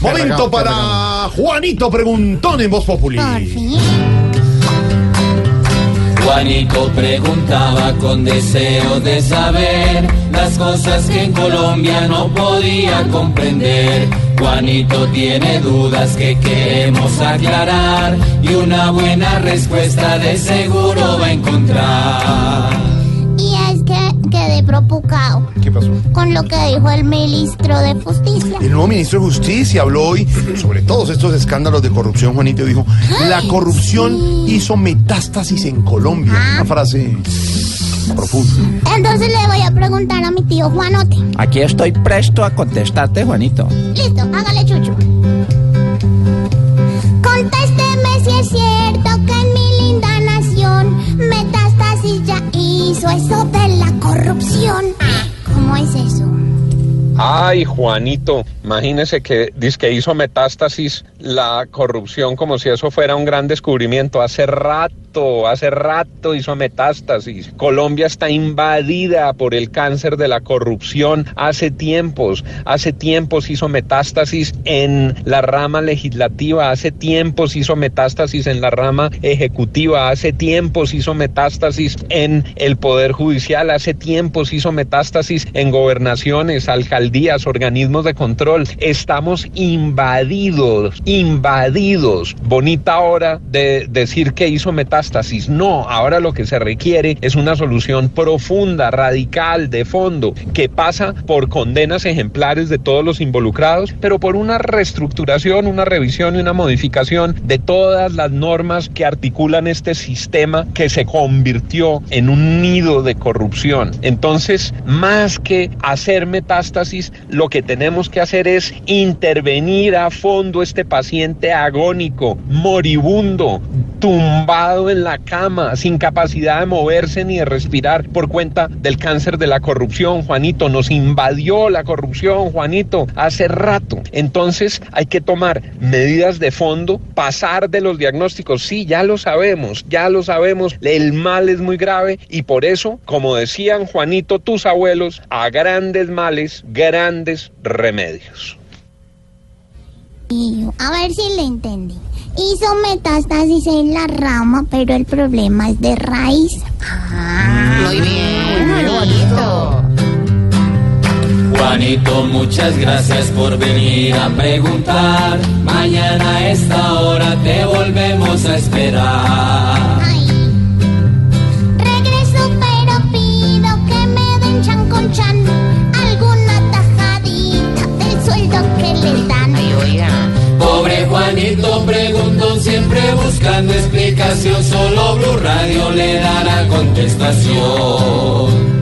Momento para Juanito Preguntón en Voz Populi. Juanito preguntaba con deseo de saber las cosas que en Colombia no podía comprender. Juanito tiene dudas que queremos aclarar y una buena respuesta de seguro va a encontrar. Preocupado ¿Qué pasó? con lo que dijo el ministro de Justicia. El nuevo ministro de Justicia habló hoy sobre todos estos escándalos de corrupción. Juanito dijo, la corrupción hizo metástasis en Colombia. Una frase profunda. Entonces le voy a preguntar a mi tío Juanote. Aquí estoy presto a contestarte, Juanito. Listo, hágale chucho. Contésteme si es cierto que en mi linda nación Metástasis ya hizo eso de la corrupción. ¿Cómo es eso? Ay, Juanito, imagínese que que hizo metástasis la corrupción como si eso fuera un gran descubrimiento. Hace rato, hace rato hizo metástasis. Colombia está invadida por el cáncer de la corrupción hace tiempos. Hace tiempos hizo metástasis en la rama legislativa, hace tiempos hizo metástasis en la rama ejecutiva, hace tiempos hizo metástasis en el poder judicial, hace tiempos hizo metástasis en gobernaciones, alcaldías, organismos de control. Estamos invadidos, invadidos. Bonita hora de decir que hizo metástasis. No, ahora lo que se requiere es una solución profunda, radical, de fondo, que pasa por condenas ejemplares de todos los involucrados, pero por una reestructuración, una revisión y una modificación de todas las normas que articulan este sistema que se convirtió en un nido de corrupción. Entonces, más que hacer metástasis, lo que tenemos que hacer es intervenir a fondo este paciente agónico, moribundo, tumbado en la cama, sin capacidad de moverse ni de respirar por cuenta del cáncer de la corrupción, Juanito. Nos invadió la corrupción, Juanito, hace rato. Entonces hay que tomar medidas de fondo, pasar de los diagnósticos. Sí, ya lo sabemos, ya lo sabemos. El mal es muy grave y por eso, como decían Juanito, tus abuelos, a grandes males, grandes remedios. A ver si le entendí. Hizo metástasis en la rama, pero el problema es de raíz. Muy bien, Juanito. Juanito, muchas gracias por venir a preguntar. Mañana a esta hora te volvemos a esperar. Buscando explicación, solo Blue Radio le dará contestación.